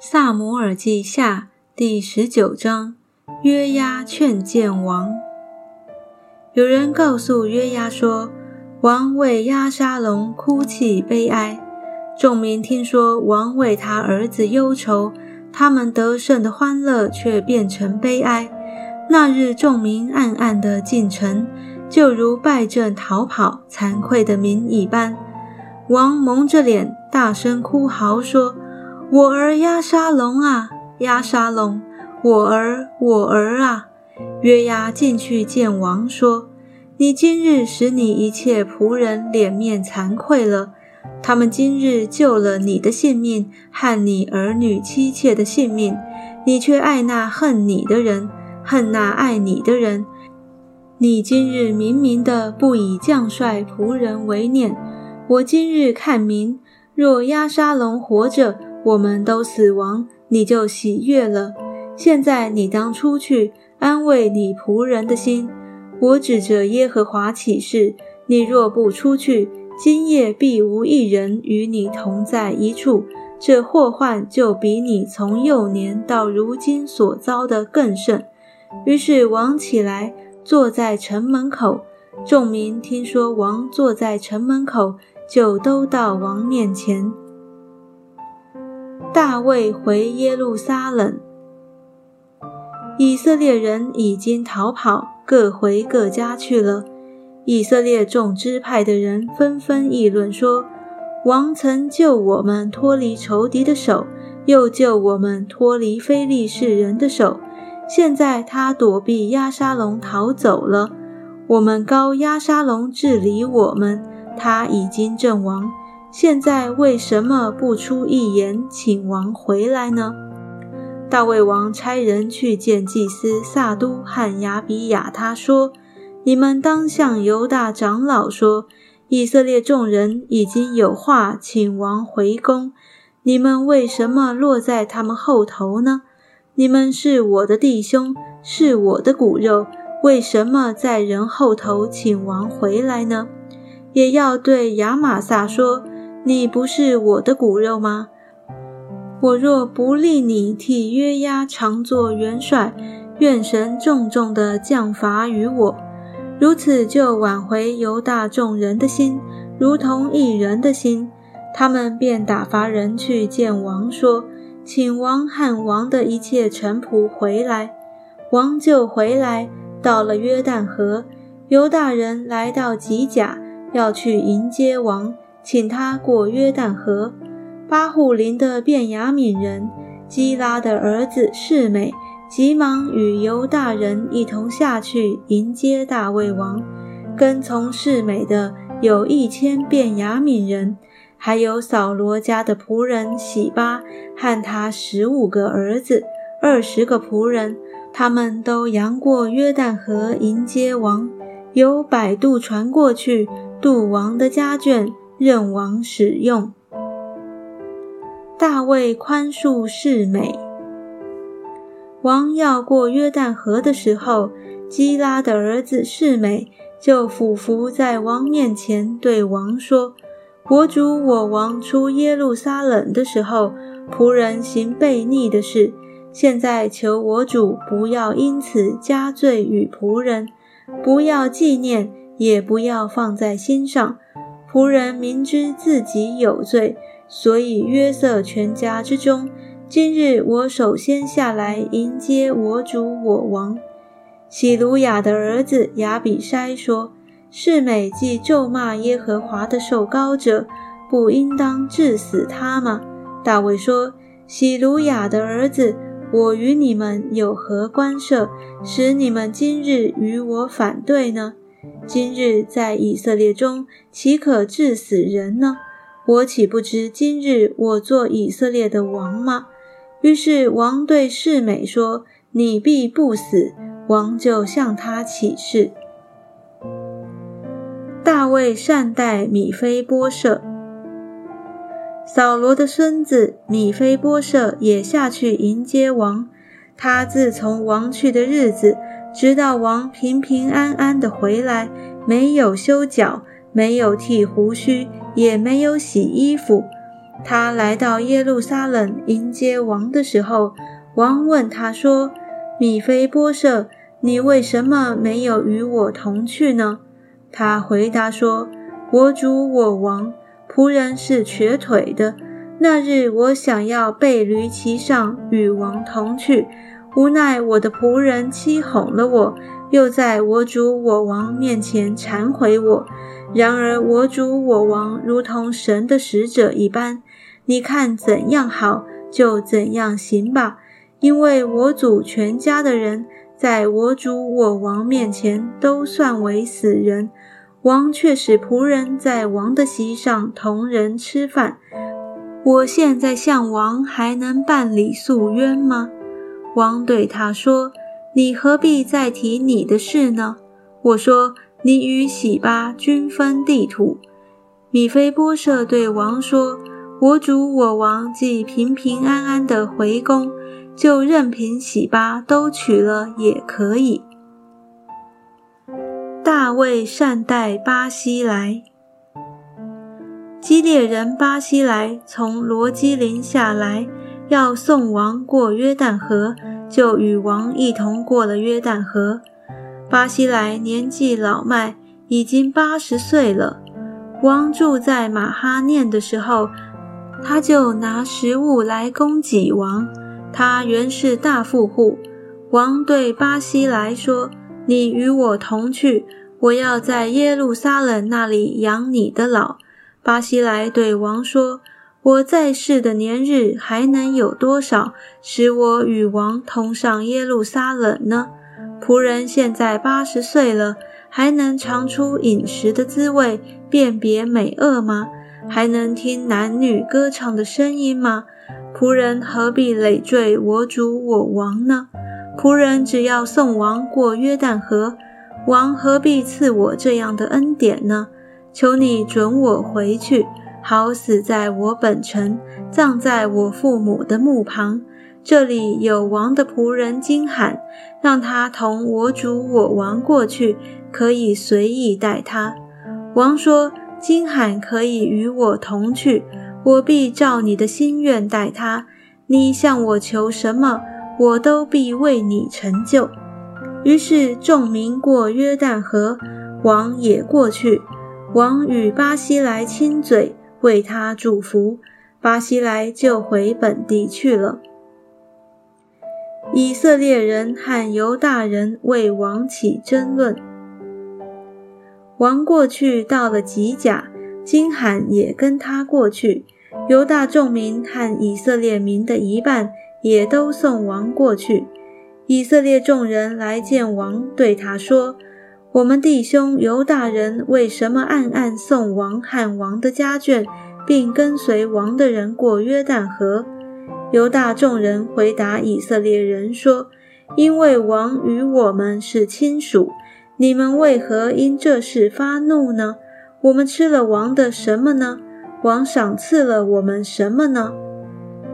萨摩尔记下第十九章，约押劝谏王。有人告诉约押说，王为押沙龙哭泣悲哀。众民听说王为他儿子忧愁，他们得胜的欢乐却变成悲哀。那日众民暗暗的进城，就如败阵逃跑、惭愧的民一般。王蒙着脸，大声哭嚎说。我儿押沙龙啊，押沙龙，我儿，我儿啊！约押进去见王，说：“你今日使你一切仆人脸面惭愧了。他们今日救了你的性命和你儿女妻妾的性命，你却爱那恨你的人，恨那爱你的人。你今日明明的不以将帅仆人为念。我今日看明，若押沙龙活着。”我们都死亡，你就喜悦了。现在你当出去安慰你仆人的心。我指着耶和华起誓：你若不出去，今夜必无一人与你同在一处。这祸患就比你从幼年到如今所遭的更甚。于是王起来，坐在城门口。众民听说王坐在城门口，就都到王面前。大卫回耶路撒冷，以色列人已经逃跑，各回各家去了。以色列众支派的人纷纷议论说：“王曾救我们脱离仇敌的手，又救我们脱离非利士人的手。现在他躲避押沙龙逃走了，我们高押沙龙治理我们，他已经阵亡。”现在为什么不出一言，请王回来呢？大卫王差人去见祭司撒都和亚比亚，他说：“你们当向犹大长老说，以色列众人已经有话请王回宫，你们为什么落在他们后头呢？你们是我的弟兄，是我的骨肉，为什么在人后头请王回来呢？也要对亚玛撒说。”你不是我的骨肉吗？我若不立你替约押常做元帅，愿神重重的降罚于我，如此就挽回犹大众人的心，如同一人的心。他们便打发人去见王，说：“请王和王的一切臣仆回来。”王就回来，到了约旦河。犹大人来到吉甲，要去迎接王。请他过约旦河。巴户林的便雅悯人基拉的儿子世美，急忙与犹大人一同下去迎接大卫王。跟从世美的有一千便雅悯人，还有扫罗家的仆人喜巴和他十五个儿子、二十个仆人，他们都扬过约旦河迎接王，由摆渡船过去渡王的家眷。任王使用。大卫宽恕世美。王要过约旦河的时候，基拉的儿子世美就俯伏在王面前，对王说：“我主我王出耶路撒冷的时候，仆人行悖逆的事。现在求我主不要因此加罪与仆人，不要纪念，也不要放在心上。”仆人明知自己有罪，所以约瑟全家之中，今日我首先下来迎接我主我王。喜鲁雅的儿子亚比筛说：“世美既咒骂耶和华的受膏者，不应当治死他吗？”大卫说：“喜鲁雅的儿子，我与你们有何关涉，使你们今日与我反对呢？”今日在以色列中，岂可治死人呢？我岂不知今日我做以色列的王吗？于是王对世美说：“你必不死。”王就向他起誓。大卫善待米非波设，扫罗的孙子米非波设也下去迎接王。他自从王去的日子。直到王平平安安的回来，没有修脚，没有剃胡须，也没有洗衣服。他来到耶路撒冷迎接王的时候，王问他说：“米菲波设，你为什么没有与我同去呢？”他回答说：“我主我王，仆人是瘸腿的。那日我想要背驴骑上与王同去，无奈我的仆人欺哄了我，又在我主我王面前忏悔我。然而我主我王如同神的使者一般，你看怎样好就怎样行吧，因为我主全家的人。”在我主我王面前都算为死人，王却使仆人在王的席上同人吃饭。我现在向王还能办理诉冤吗？王对他说：“你何必再提你的事呢？”我说：“你与喜巴均分地土。”米菲波设对王说：“我主我王既平平安安的回宫。”就任凭喜巴都娶了也可以。大卫善待巴西来，基列人巴西来从罗基林下来，要送王过约旦河，就与王一同过了约旦河。巴西来年纪老迈，已经八十岁了。王住在马哈念的时候，他就拿食物来供给王。他原是大富户。王对巴西来说：“你与我同去，我要在耶路撒冷那里养你的老。”巴西来对王说：“我在世的年日还能有多少，使我与王同上耶路撒冷呢？仆人现在八十岁了，还能尝出饮食的滋味，辨别美恶吗？还能听男女歌唱的声音吗？”仆人何必累赘我主我王呢？仆人只要送王过约旦河，王何必赐我这样的恩典呢？求你准我回去，好死在我本城，葬在我父母的墓旁。这里有王的仆人金罕，让他同我主我王过去，可以随意待他。王说：金罕可以与我同去。我必照你的心愿待他，你向我求什么，我都必为你成就。于是众民过约旦河，王也过去。王与巴西来亲嘴，为他祝福。巴西来就回本地去了。以色列人和犹大人为王起争论。王过去到了吉甲。金罕也跟他过去，犹大众民和以色列民的一半也都送王过去。以色列众人来见王，对他说：“我们弟兄犹大人为什么暗暗送王和王的家眷，并跟随王的人过约旦河？”犹大众人回答以色列人说：“因为王与我们是亲属，你们为何因这事发怒呢？”我们吃了王的什么呢？王赏赐了我们什么呢？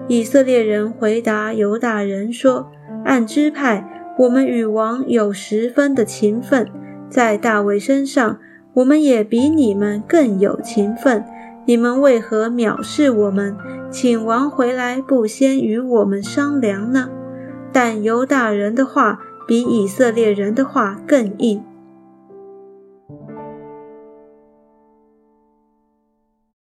以色列人回答犹大人说：“按支派，我们与王有十分的情分，在大卫身上，我们也比你们更有情分。你们为何藐视我们，请王回来不先与我们商量呢？”但犹大人的话比以色列人的话更硬。